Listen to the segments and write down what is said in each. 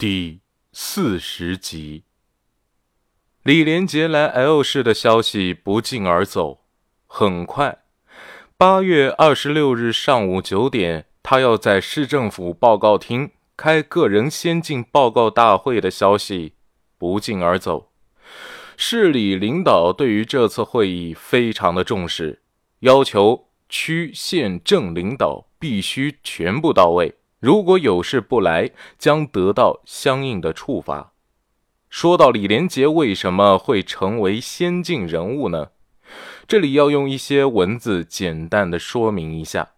第四十集，李连杰来 L 市的消息不胫而走。很快，八月二十六日上午九点，他要在市政府报告厅开个人先进报告大会的消息不胫而走。市里领导对于这次会议非常的重视，要求区县镇领导必须全部到位。如果有事不来，将得到相应的处罚。说到李连杰为什么会成为先进人物呢？这里要用一些文字简单的说明一下。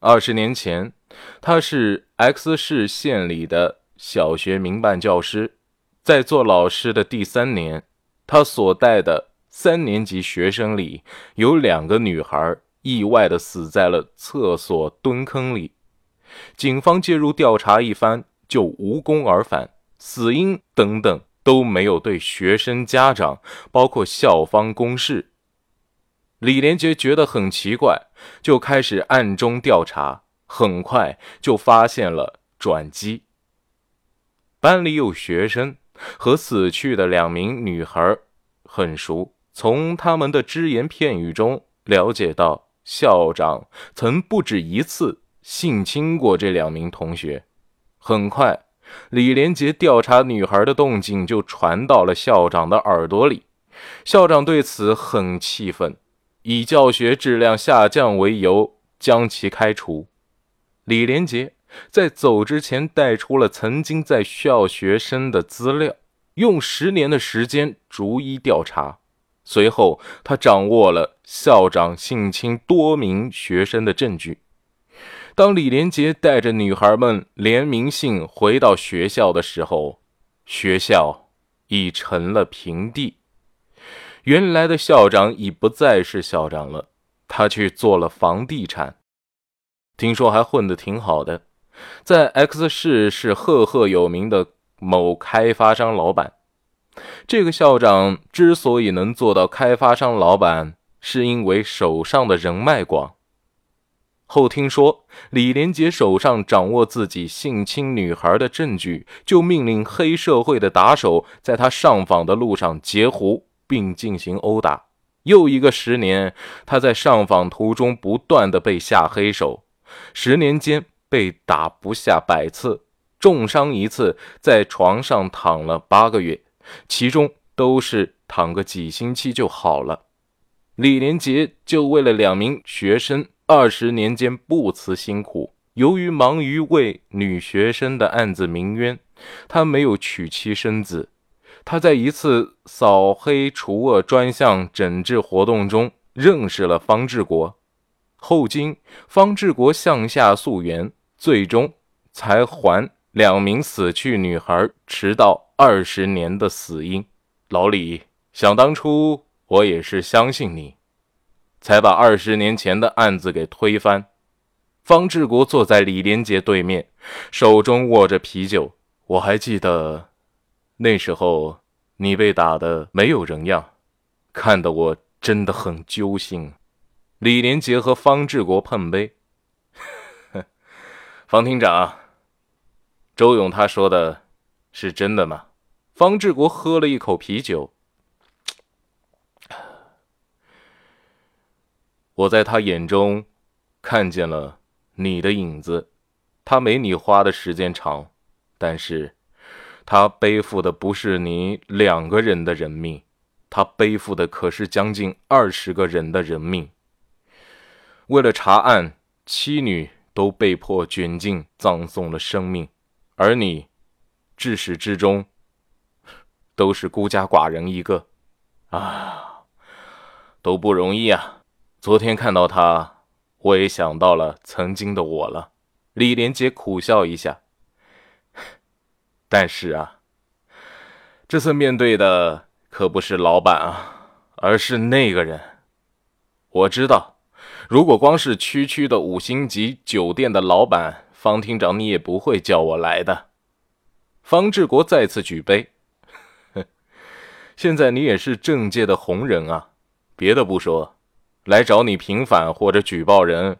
二十年前，他是 X 市县里的小学民办教师，在做老师的第三年，他所带的三年级学生里有两个女孩意外的死在了厕所蹲坑里。警方介入调查一番，就无功而返，死因等等都没有对学生家长，包括校方公示。李连杰觉得很奇怪，就开始暗中调查，很快就发现了转机。班里有学生和死去的两名女孩很熟，从他们的只言片语中了解到，校长曾不止一次。性侵过这两名同学，很快，李连杰调查女孩的动静就传到了校长的耳朵里。校长对此很气愤，以教学质量下降为由将其开除。李连杰在走之前带出了曾经在校学生的资料，用十年的时间逐一调查。随后，他掌握了校长性侵多名学生的证据。当李连杰带着女孩们联名信回到学校的时候，学校已成了平地。原来的校长已不再是校长了，他去做了房地产，听说还混得挺好的，在 X 市是赫赫有名的某开发商老板。这个校长之所以能做到开发商老板，是因为手上的人脉广。后听说李连杰手上掌握自己性侵女孩的证据，就命令黑社会的打手在他上访的路上截胡并进行殴打。又一个十年，他在上访途中不断的被下黑手，十年间被打不下百次，重伤一次，在床上躺了八个月，其中都是躺个几星期就好了。李连杰就为了两名学生。二十年间不辞辛苦，由于忙于为女学生的案子鸣冤，他没有娶妻生子。他在一次扫黑除恶专项整治活动中认识了方志国，后经方志国向下溯源，最终才还两名死去女孩迟到二十年的死因。老李，想当初我也是相信你。才把二十年前的案子给推翻。方志国坐在李连杰对面，手中握着啤酒。我还记得，那时候你被打的没有人样，看得我真的很揪心。李连杰和方志国碰杯。方厅长，周勇他说的是真的吗？方志国喝了一口啤酒。我在他眼中看见了你的影子，他没你花的时间长，但是，他背负的不是你两个人的人命，他背负的可是将近二十个人的人命。为了查案，妻女都被迫卷进葬送了生命，而你，至始至终都是孤家寡人一个，啊，都不容易啊。昨天看到他，我也想到了曾经的我了。李连杰苦笑一下。但是啊，这次面对的可不是老板啊，而是那个人。我知道，如果光是区区的五星级酒店的老板方厅长，你也不会叫我来的。方志国再次举杯。现在你也是政界的红人啊，别的不说。来找你平反或者举报人，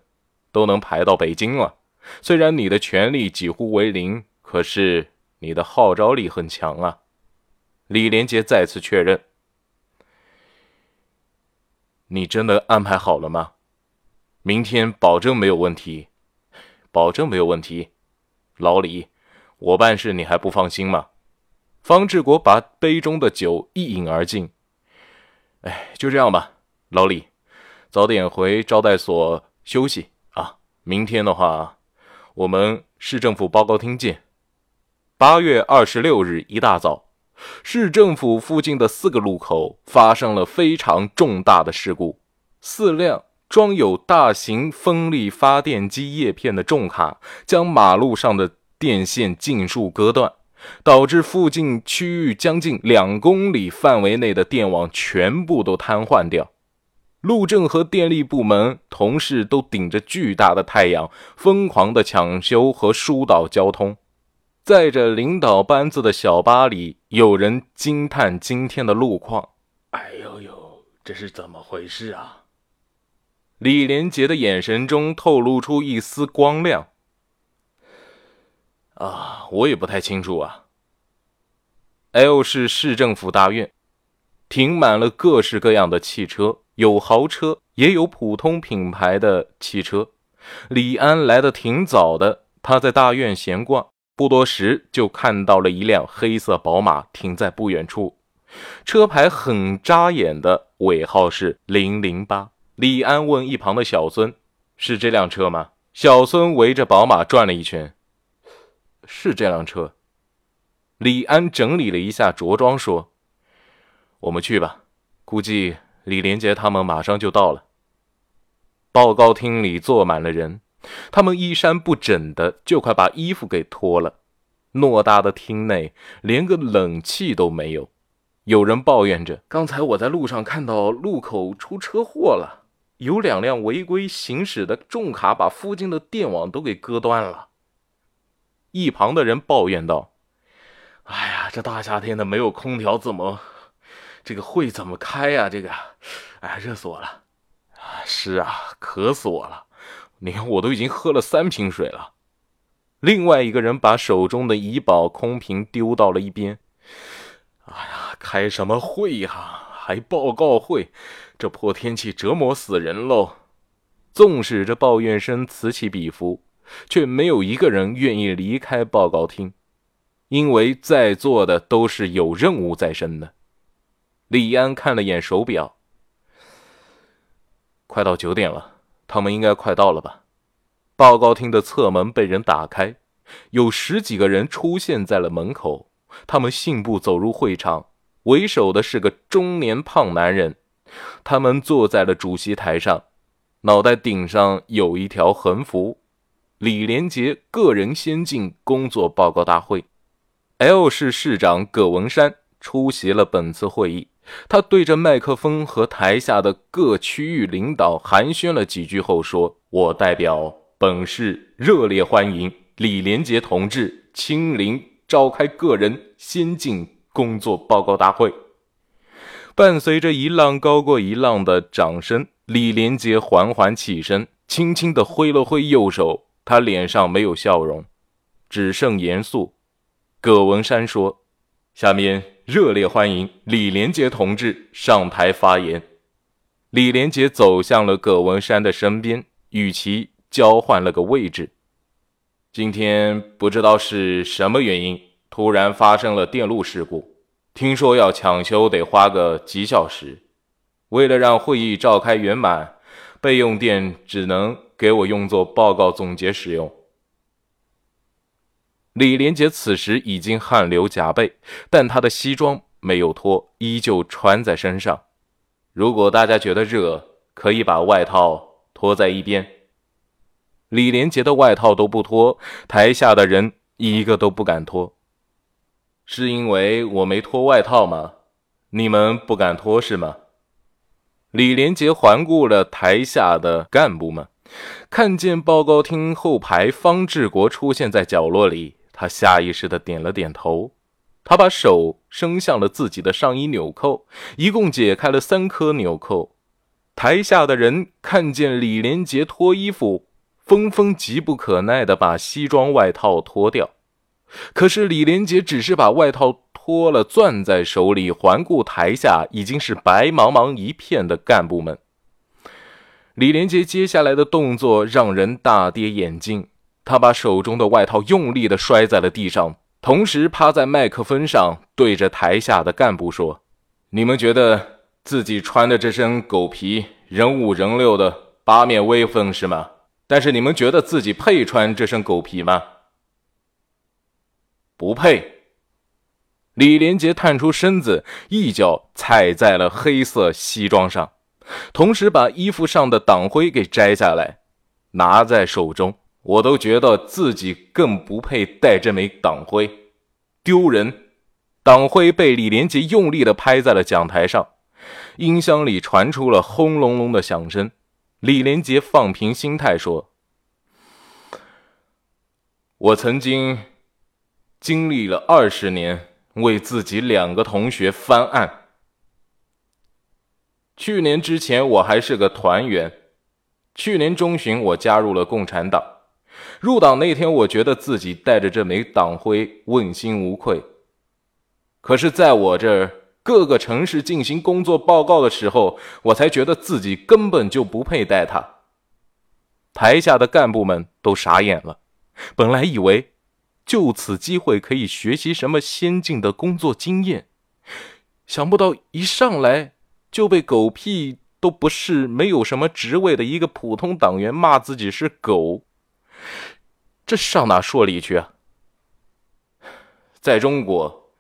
都能排到北京了。虽然你的权力几乎为零，可是你的号召力很强啊。李连杰再次确认：“你真的安排好了吗？明天保证没有问题，保证没有问题。”老李，我办事你还不放心吗？方志国把杯中的酒一饮而尽。哎，就这样吧，老李，早点回招待所休息啊。明天的话，我们市政府报告厅见。八月二十六日一大早，市政府附近的四个路口发生了非常重大的事故，四辆装有大型风力发电机叶片的重卡将马路上的电线尽数割断。导致附近区域将近两公里范围内的电网全部都瘫痪掉，路政和电力部门同事都顶着巨大的太阳，疯狂的抢修和疏导交通。载着领导班子的小巴里，有人惊叹今天的路况：“哎呦呦，这是怎么回事啊？”李连杰的眼神中透露出一丝光亮。啊，我也不太清楚啊。L 市市政府大院停满了各式各样的汽车，有豪车，也有普通品牌的汽车。李安来的挺早的，他在大院闲逛，不多时就看到了一辆黑色宝马停在不远处，车牌很扎眼的，尾号是零零八。李安问一旁的小孙：“是这辆车吗？”小孙围着宝马转了一圈。是这辆车。李安整理了一下着装，说：“我们去吧，估计李连杰他们马上就到了。”报告厅里坐满了人，他们衣衫不整的，就快把衣服给脱了。偌大的厅内连个冷气都没有。有人抱怨着：“刚才我在路上看到路口出车祸了，有两辆违规行驶的重卡把附近的电网都给割断了。”一旁的人抱怨道：“哎呀，这大夏天的没有空调，怎么这个会怎么开呀？这个，哎，热死我了！啊，是啊，渴死我了！你看，我都已经喝了三瓶水了。”另外一个人把手中的怡宝空瓶丢到了一边。“哎呀，开什么会呀？还报告会？这破天气折磨死人喽！”纵使这抱怨声此起彼伏。却没有一个人愿意离开报告厅，因为在座的都是有任务在身的。李安看了眼手表，快到九点了，他们应该快到了吧？报告厅的侧门被人打开，有十几个人出现在了门口。他们信步走入会场，为首的是个中年胖男人。他们坐在了主席台上，脑袋顶上有一条横幅。李连杰个人先进工作报告大会，L 市市长葛文山出席了本次会议。他对着麦克风和台下的各区域领导寒暄了几句后说：“我代表本市热烈欢迎李连杰同志亲临召开个人先进工作报告大会。”伴随着一浪高过一浪的掌声，李连杰缓缓起身，轻轻地挥了挥右手。他脸上没有笑容，只剩严肃。葛文山说：“下面热烈欢迎李连杰同志上台发言。”李连杰走向了葛文山的身边，与其交换了个位置。今天不知道是什么原因，突然发生了电路事故，听说要抢修得花个几小时。为了让会议召开圆满，备用电只能。给我用作报告总结使用。李连杰此时已经汗流浃背，但他的西装没有脱，依旧穿在身上。如果大家觉得热，可以把外套脱在一边。李连杰的外套都不脱，台下的人一个都不敢脱。是因为我没脱外套吗？你们不敢脱是吗？李连杰环顾了台下的干部们。看见报告厅后排方志国出现在角落里，他下意识的点了点头。他把手伸向了自己的上衣纽扣，一共解开了三颗纽扣。台下的人看见李连杰脱衣服，纷纷急不可耐的把西装外套脱掉。可是李连杰只是把外套脱了，攥在手里，环顾台下已经是白茫茫一片的干部们。李连杰接下来的动作让人大跌眼镜，他把手中的外套用力地摔在了地上，同时趴在麦克风上，对着台下的干部说：“你们觉得自己穿的这身狗皮，人五人六的，八面威风是吗？但是你们觉得自己配穿这身狗皮吗？”不配。李连杰探出身子，一脚踩在了黑色西装上，同时把衣服上的党徽给摘下来，拿在手中。我都觉得自己更不配戴这枚党徽，丢人！党徽被李连杰用力的拍在了讲台上，音箱里传出了轰隆隆的响声。李连杰放平心态说：“我曾经。”经历了二十年，为自己两个同学翻案。去年之前，我还是个团员。去年中旬，我加入了共产党。入党那天，我觉得自己带着这枚党徽问心无愧。可是，在我这儿各个城市进行工作报告的时候，我才觉得自己根本就不配带它。台下的干部们都傻眼了，本来以为。就此机会可以学习什么先进的工作经验，想不到一上来就被狗屁都不是、没有什么职位的一个普通党员骂自己是狗，这上哪说理去啊？在中国，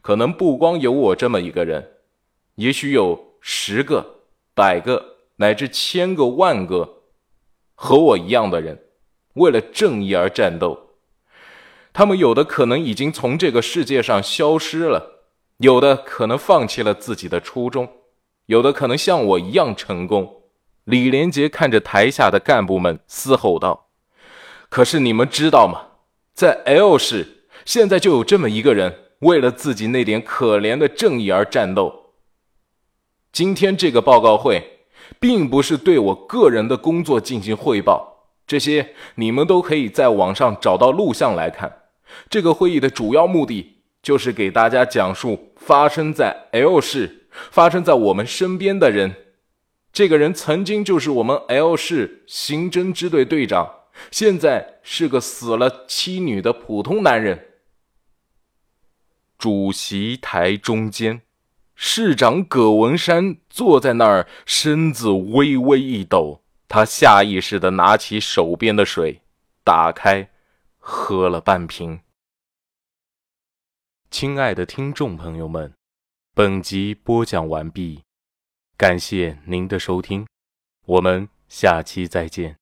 可能不光有我这么一个人，也许有十个、百个乃至千个万个和我一样的人，为了正义而战斗。他们有的可能已经从这个世界上消失了，有的可能放弃了自己的初衷，有的可能像我一样成功。李连杰看着台下的干部们，嘶吼道：“可是你们知道吗？在 L 市，现在就有这么一个人，为了自己那点可怜的正义而战斗。今天这个报告会，并不是对我个人的工作进行汇报，这些你们都可以在网上找到录像来看。”这个会议的主要目的就是给大家讲述发生在 L 市、发生在我们身边的人。这个人曾经就是我们 L 市刑侦支队队长，现在是个死了妻女的普通男人。主席台中间，市长葛文山坐在那儿，身子微微一抖，他下意识地拿起手边的水，打开，喝了半瓶。亲爱的听众朋友们，本集播讲完毕，感谢您的收听，我们下期再见。